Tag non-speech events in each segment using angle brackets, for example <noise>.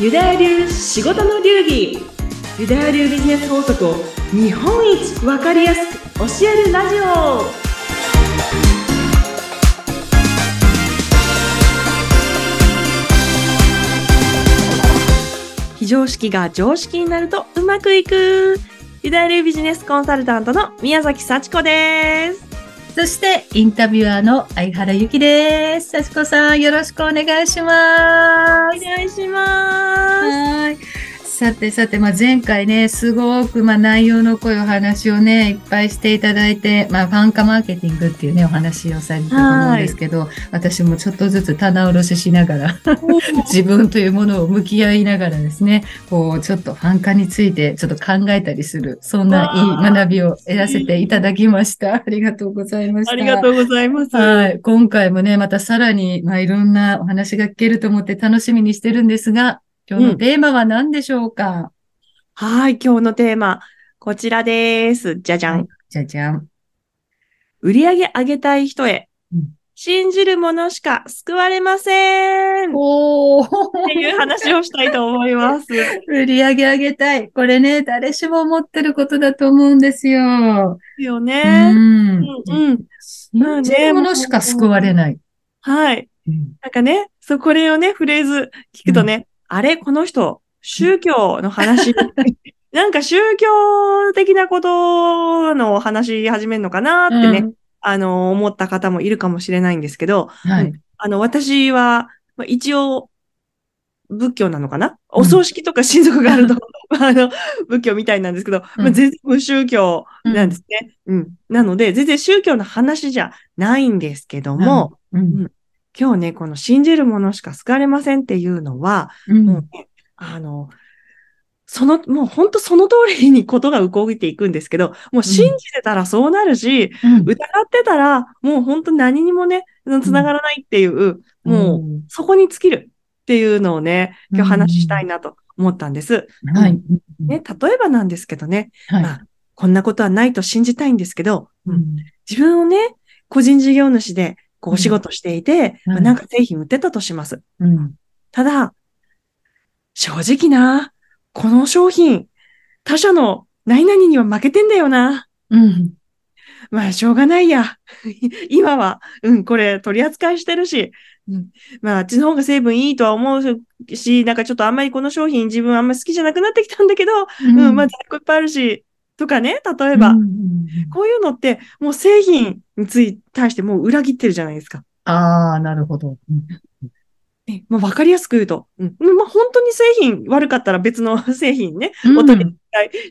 ユダヤ流仕事の流儀。ユダヤ流ビジネス法則を日本一わかりやすく教えるラジオ。非常識が常識になるとうまくいく。ユダヤ流ビジネスコンサルタントの宮崎幸子です。そして、インタビュアーの相原ゆきです。幸子さん、よろしくお願いします。お願いしますはい。さてさて、まあ、前回ね、すごく、まあ、内容の濃いお話をね、いっぱいしていただいて、まあ、ファン化マーケティングっていうね、お話をされたと思うんですけど、私もちょっとずつ棚卸ししながら、<laughs> 自分というものを向き合いながらですね、こう、ちょっとファン化についてちょっと考えたりする、そんないい学びを得らせていただきました。<laughs> ありがとうございました。ありがとうございます。はい。今回もね、またさらに、まあ、いろんなお話が聞けると思って楽しみにしてるんですが、今日のテーマは何でしょうか、はい、今日のテーマ、こちらです。じゃじゃん。はいじゃじゃん。売り上げ上げたい人へ、うん信じる者しか救われませんっおーていう話をしたいと思います。<laughs> 売り上げ上げたい。これね、誰しも思ってることだと思うんですよ。ようね。ん。うん、うん。信じるものしか救われない。はい。うんなんかね、そう、これをね、フレーズ聞くとね、あれ？この人、宗教の話、<laughs> なんか宗教的なことの話し始めるのかなってね、うん。あの、思った方もいるかもしれないんですけど、はい。あの、私は、まあ一応、仏教なのかな、うん。お葬式とか親族があると、<laughs> あの、仏教みたいなんですけど、まあ、うん全然無宗教なんですね。うん。なので、全然宗教の話じゃないんですけども、うん。今日ね、この信じる者しか救われませんっていうのは、うん。もうね、あの、その、もう本当その通りにことが動いていくんですけど、もう信じてたらそうなるし、うん疑ってたら、もう本当何にもね、繋がらないっていう、もう、うんそこに尽きるっていうのをね、今日話したいなと思ったんです。はい。ね、例えばなんですけどね、はい。まあ、こんなことはないと信じたいんですけど、うん自分をね、個人事業主でこうお仕事していて、うんまあなんか製品売ってたとします。うん。ただ、正直な、この商品、他社の何々には負けてんだよな。うん。まあ、しょうがないや。<laughs> 今は、うん、これ取り扱いしてるし、うん、まあ、あっちの方が成分いいとは思うし、なんかちょっとあんまりこの商品自分あんまり好きじゃなくなってきたんだけど、うん、まあ、在庫いっぱいあるし、とかね、例えば、うんうんこういうのって、もう製品につい対してもう裏切ってるじゃないですか。ああ、なるほど。まあ、わかりやすく言うと、うん、まあ、本当に製品悪かったら別の <laughs> 製品ね、うん。お取り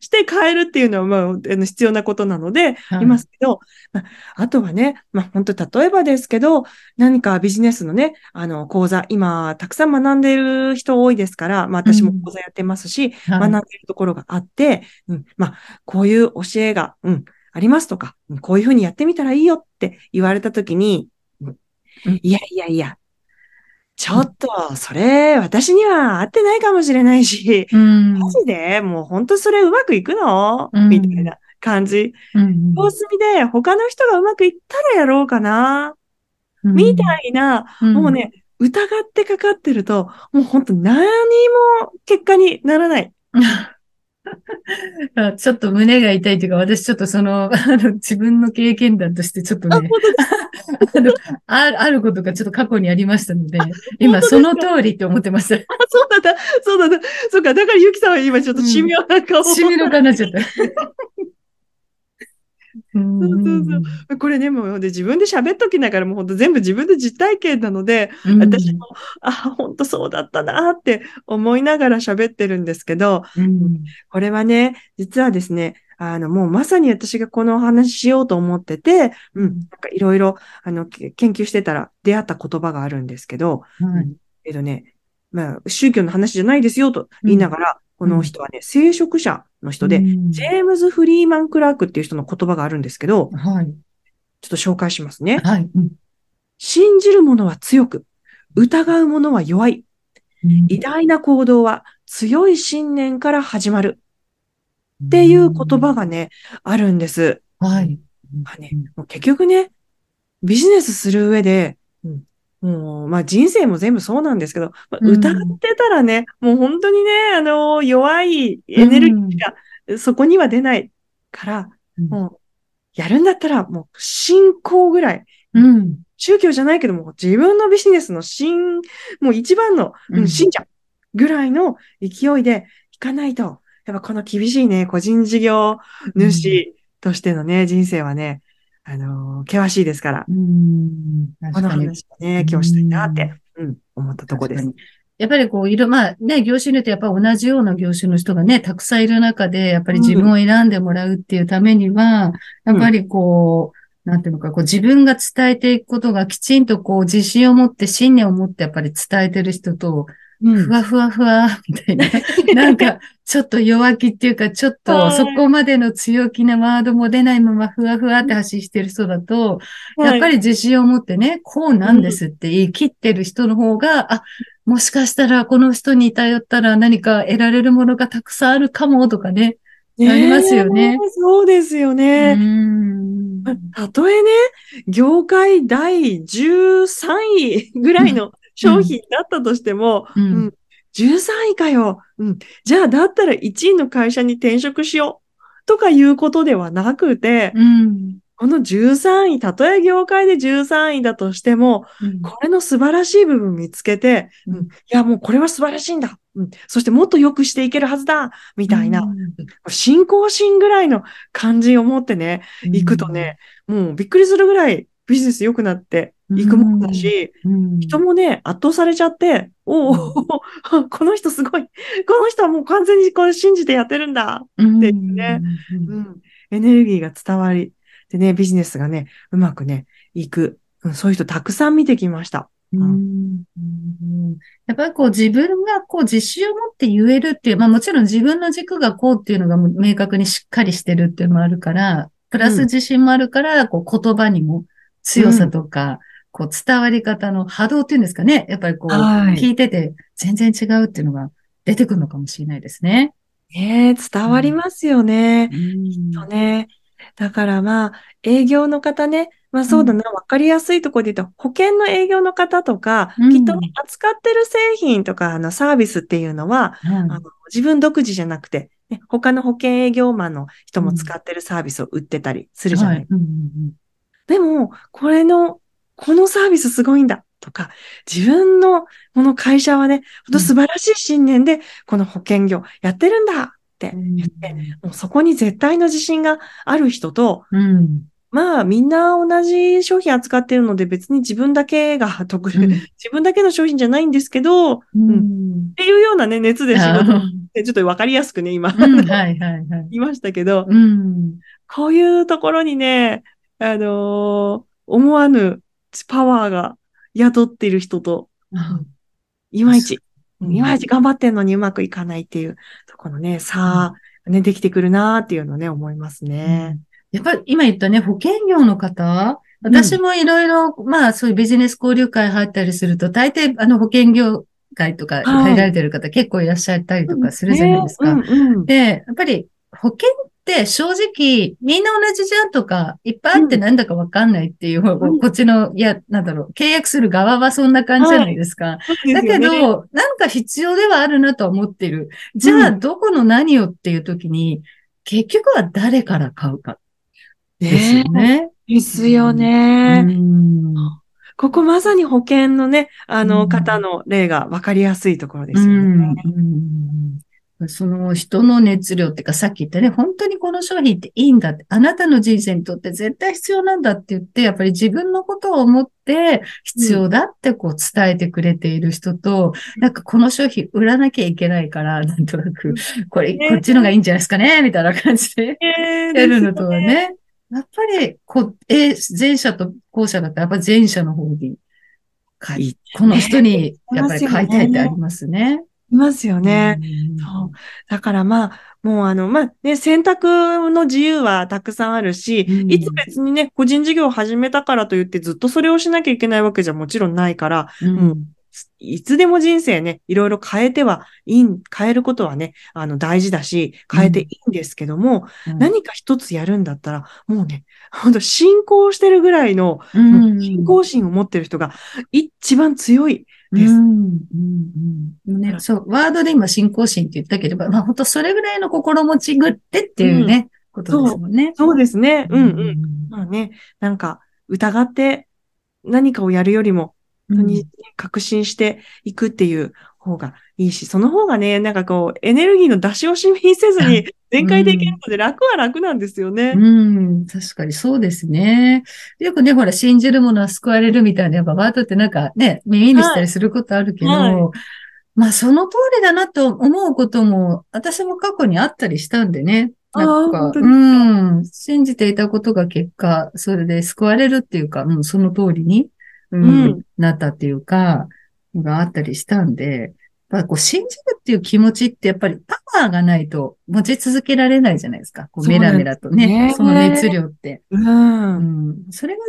して変えるっていうのは、まあ、あの必要なことなので、はい。ありますけど、まあ、あとはね、まあ、本当例えばですけど、何かビジネスのね、あの、講座、今、たくさん学んでいる人多いですから、まあ、私も講座やってますし、はい。学んでいるところがあって、うん、まあ、こういう教えが、うん、ありますとか、うんこういうふうにやってみたらいいよって言われたときに、うん。うん。いやいやいや、ちょっと、それ、私には合ってないかもしれないし、うん。マジで？もう本当それうまくいくの、うん。みたいな感じ。うん様子見で他の人がうまくいったらやろうかな、うん。みたいな、うん。もうね、疑ってかかってると、もう本当何も結果にならない。<laughs> あ <laughs> ちょっと胸が痛いというか、私ちょっとその、<laughs> あの、自分の経験談としてちょっとあ、ね <laughs> あの、あるあることがちょっと過去にありましたので、今その通りって思ってました。あそうだった、そうだった。そうか、だからゆきさんは今ちょっと神妙な顔を、しみの顔になっちゃった。うんそうそうこれね、もうで自分で喋っときながらもう本当全部自分で実体験なので、うん。私も、あ、本当そうだったなって思いながら喋ってるんですけど、うん。これはね、実はですね、あの、もうまさに私がこのお話ししようと思ってて、うん、なんかいろいろ、あの、け研究してたら出会った言葉があるんですけど、はい。えっとね、まあ、宗教の話じゃないですよと言いながら、この人はね、聖職者の人で、うんジェームズ・フリーマン・クラークっていう人の言葉があるんですけど、はい。ちょっと紹介しますね。はい。うん信じる者は強く、疑う者は弱い。偉大な行動は強い信念から始まる。っていう言葉がね、あるんです。はい。まあね、もう結局ね、ビジネスする上で、うんもう、まあ人生も全部そうなんですけど、まあうん。疑ってたらね、もう本当にね、あの、弱いエネルギーがそこには出ないから、うん。もう、やるんだったら、もう、信仰ぐらい、うん。宗教じゃないけども、自分のビジネスの信、もう一番の、ううんん、信者ぐらいの勢いでいかないと、やっぱこの厳しいね、個人事業主としてのね、人生はね、あのー険しいですから、うん。この。話をね、今日したいなって、うん、思ったとこですやっぱりこう、いろ、まあね、業種によってやっぱ同じような業種の人がね、たくさんいる中で、やっぱり自分を選んでもらうっていうためには、やっぱりこう、なんていうのか、こう自分が伝えていくことがきちんとこう自信を持って信念を持ってやっぱり伝えてる人と、うんふわふわふわ、みたいな。<laughs> なんか、ちょっと弱気っていうか、ちょっとはいそこまでの強気なワードも出ないままふわふわって発信してる人だと、やっぱり、り自信を持ってね、こうなんですって言い切ってる人の方が、あ、もしかしたらこの人に頼ったら何か得られるものがたくさんあるかもとかね。ねありますよね。そうですようね。ん。たとえね、業界第13位ぐらいの商品だったとしても、ううんん、13位かよ。うん。じゃあ、だったら1位の会社に転職しよう。とかいうことではなくて、うん。この13位、たとえ業界で13位だとしても、これの素晴らしい部分見つけて、うんうんいや、もうこれは素晴らしいんだ。うん。そしてもっと良くしていけるはずだ。みたいな、信仰心ぐらいの感じを持ってね、行くとね、もうびっくりするぐらいビジネス良くなっていくもんだし、うん、人もね、圧倒されちゃって、おお、<laughs> この人すごい。この人はもう完全にこれ信じてやってるんだ。うん、っていうねうん。エネルギーが伝わり、でね、ビジネスがね、うまくね、いく。うん、そういう人たくさん見てきました。うんうんやっぱりこう自分がこう自信を持って言えるっていう、まあもちろん自分の軸がこうっていうのが明確にしっかりしてるっていうのもあるから、プラス自信もあるから、こう言葉にも強さとか、こう伝わり方の波動っていうんですかね。やっぱりこうはい聞いてて全然違うっていうのが出てくるのかもしれないですね。ねえ伝わりますよね。うんそうね。だからまあ、営業の方ね、まあそうだな、わかりやすいところで言うと、保険の営業の方とか、うんきっとね、扱ってる製品とか、あの、サービスっていうのは、はいあの自分独自じゃなくて、ね、他の保険営業マンの人も使ってるサービスを売ってたりするじゃない。はいうんうんでも、これの、このサービスすごいんだとか、自分のこの会社はね、本当素晴らしい信念で、この保険業やってるんだってうん言って、もうそこに絶対の自信がある人と、うん。まあ、みんな同じ商品扱ってるので、別に自分だけが得、うん。自分だけの商品じゃないんですけど、っうん。ていうようなね、熱で仕事あって、ちょっとわかりやすくね、今、ーうん。はいはいはい。<laughs> 言いましたけど、うん。こういうところにね、あのー思わぬパワーが宿っている人と、いまいち、うんいまいち頑張ってんのにうまくいかないっていうところのね、差、ね、できてくるなーっていうのをね、思いますね。やっぱり今言ったね、保険業の方、私もいろいろ、まあそういうビジネス交流会入ったりすると、大抵あの保険業界とかはい。入られてる方結構いらっしゃったりとかするじゃないですか。ねうんうん。で、やっぱり保険って正直みんな同じじゃんとか、いっぱいあってなんだかわかんないっていう、うんこっちの、いや、なんだろう、契約する側はそんな感じじゃないですか。そうだけですよねど、なんか必要ではあるなとは思ってる。じゃあ、うんどこの何をっていう時に、結局は誰から買うかですよね。ですよね。うんここまさに保険のね、あうんの方の例が分かりやすいところですようんね。うんその人の熱量っていうか、さっき言ったね、本当にこの商品っていいんだって、あなたの人生にとって絶対必要なんだって言って、やっぱり自分のことを思って必要だってこう伝えてくれている人と、なんかこの商品売らなきゃいけないから、なんとなく、これ、ねこっちのがいいんじゃないですかね、みたいな感じでえーやるのとはね。やっぱり、こ、え、前者と後者だったら、やっぱ前者の方に、この人に、やっぱり買いたいってありますね。いますよね。うん。そう。だからまあ、もうあの、まあね、選択の自由はたくさんあるし、うん。いつ別にね、個人事業を始めたからといってずっとそれをしなきゃいけないわけじゃもちろんないから、うん。いつでも人生ね、いろいろ変えてはいい、変えることはね、あの、大事だし、変えていいんですけども、うん。何か一つやるんだったら、もうね、本当信仰してるぐらいの、信仰心を持ってる人が一番強いです。うんうんうんね、そう、ワードで今信仰心って言ったければ、まあ本当それぐらいの心持ちぐってっていうね、ことですもんね。そうですね。うんうん。んまあね、なんか、疑って何かをやるよりも、本当に確信していくっていう方がいいし、その方がね、なんかこう、エネルギーの出し惜しみせずに <laughs> 全開でいけるので楽は楽なんですよね。うん、確かにそうですね。よくね、ほら、信じるものは救われるみたいな、やっぱワードってなんかね、耳にしたりすることあるけど、はいはまあその通りだなと思うことも、私も過去にあったりしたんでね。なんか？うん、信じていたことが結果、それで救われるっていうか、うん、その通りに、うんうんなったっていうか、があったりしたんで、ぱこう信じるっていう気持ちってやっぱりパワーがないと持ち続けられないじゃないですか。こうメラメラとね、ねその熱量って。うん。うん、それが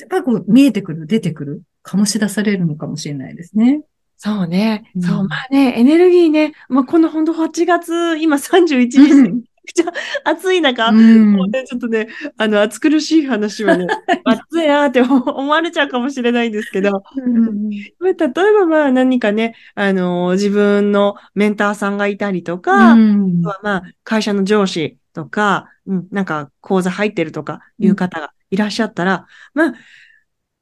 やっぱこう見えてくる、出てくる、醸し出されるのかもしれないですね。そうね。うんそう、まあね、エネルギーね、まあこの本当8月、今31日、くちゃ暑い中、うん。もうね、ちょっとね、あの、暑苦しい話はね、<laughs> 暑いなって思われちゃうかもしれないんですけど、うん例えばまあ何かね、あの、自分のメンターさんがいたりとか、うん。はまあ会社の上司とか、うん、なんか講座入ってるとかいう方がいらっしゃったら、まあ、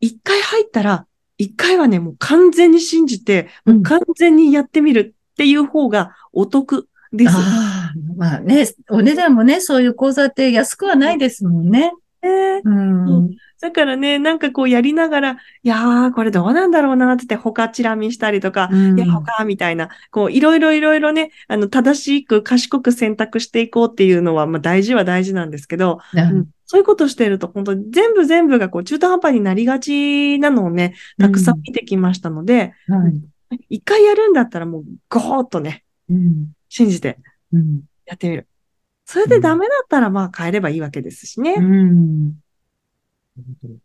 一回入ったら、一回はね、もう完全に信じて、もう完全にやってみるっていう方がお得です。ああ、まあね、お値段もね、そういう講座って安くはないですもんね。ねうん。だからね、なんかこうやりながら、いやー、これどうなんだろうなって言って、他チラ見したりとか、うんいや、他みたいな、こう、いろいろいろいろね、あの、正しく賢く選択していこうっていうのは、まあ大事は大事なんですけど、うんそういうことしてると、本当に全部全部がこう、中途半端になりがちなのをね、たくさん見てきましたので、はい。一回やるんだったらもう、ゴーっとね、うん。信じてうん。やってみる。それでダメだったら、まあ変えればいいわけですしね。うん。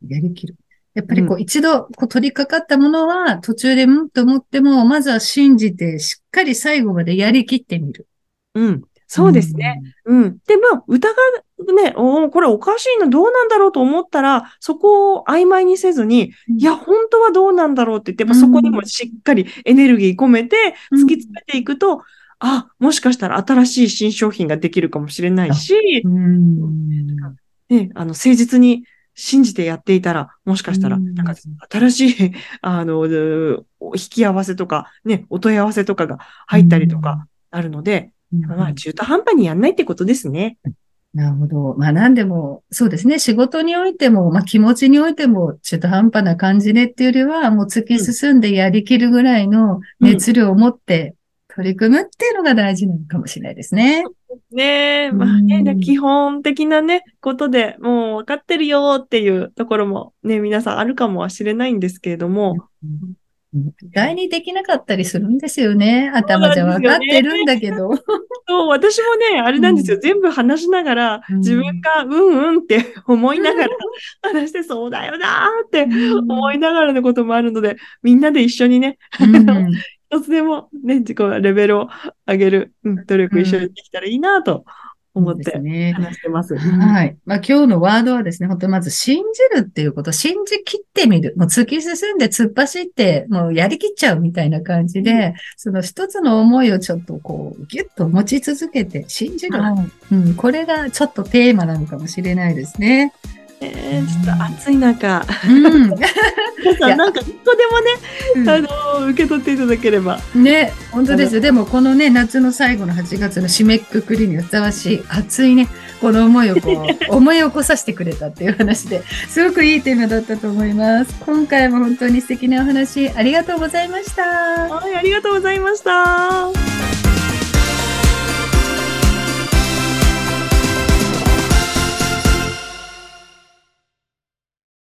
やりきる。やっぱりこう、一度こう取り掛かったものは途中でうんと思っても、まずは信じてしっかり最後までやりきってみる。うん。そうですね。。うん。で、まあ、疑う、ね、おーこれおかしいな、どうなんだろうと思ったら、そこを曖昧にせずに、うんいや、本当はどうなんだろうって言って、やっぱそこにもしっかりエネルギー込めて、うん突き詰めていくと、あ、もしかしたら新しい新商品ができるかもしれないし、うん。ね、あの、誠実に信じてやっていたら、もしかしたら、うんなんか、新しい、<laughs> あの、う引き合わせとか、ね、お問い合わせとかが入ったりとかあるので、まあ、中途半端にやんないってことですね。なるほど。まあ何でも、そうですね。仕事においても、まあ気持ちにおいても、中途半端な感じでっていうよりは、もう突き進んでやりきるぐらいの熱量を持って取り組むっていうのが大事なのかもしれないですね。ね。え、うん。まあね、で基本的なね、ことでもう分かってるよっていうところもね、皆さんあるかもしれないんですけれども、意外にできなかったりするん。ですよね。頭じゃ分かってるん。だけど。そう、私もね、あれなん。ですよ、全部話しながら、うん。自分がうん。うん。って思いながら話してそうだよなーって思いながらのこともあるので、みん。なで一緒にね、うん一つでもね、自己レベルを上げる、うん、努力一緒にできたらいいなと思ってね。話してます。はい。まあ今日のワードはですね、本当にまず信じるっていうこと、信じ切ってみる。もう突き進んで突っ走って、もうやりきっちゃうみたいな感じで、その一つの思いをちょっとこう、ぎゅっと持ち続けて信じる。はいうん、これがちょっとテーマなのかもしれないですね。えーちょっと暑い中、うん。<laughs> 皆さんなんか一個でもね、あの、受け取っていただければ。ね、本当ですよ。でもこのね、夏の最後の8月の締めくくりにふさわしい熱いね、この思いをこう、<laughs> 思い起こさせてくれたっていう話で、すごくいいテーマだったと思います。今回も本当に素敵なお話ありがとうございました。はい、ありがとうございました。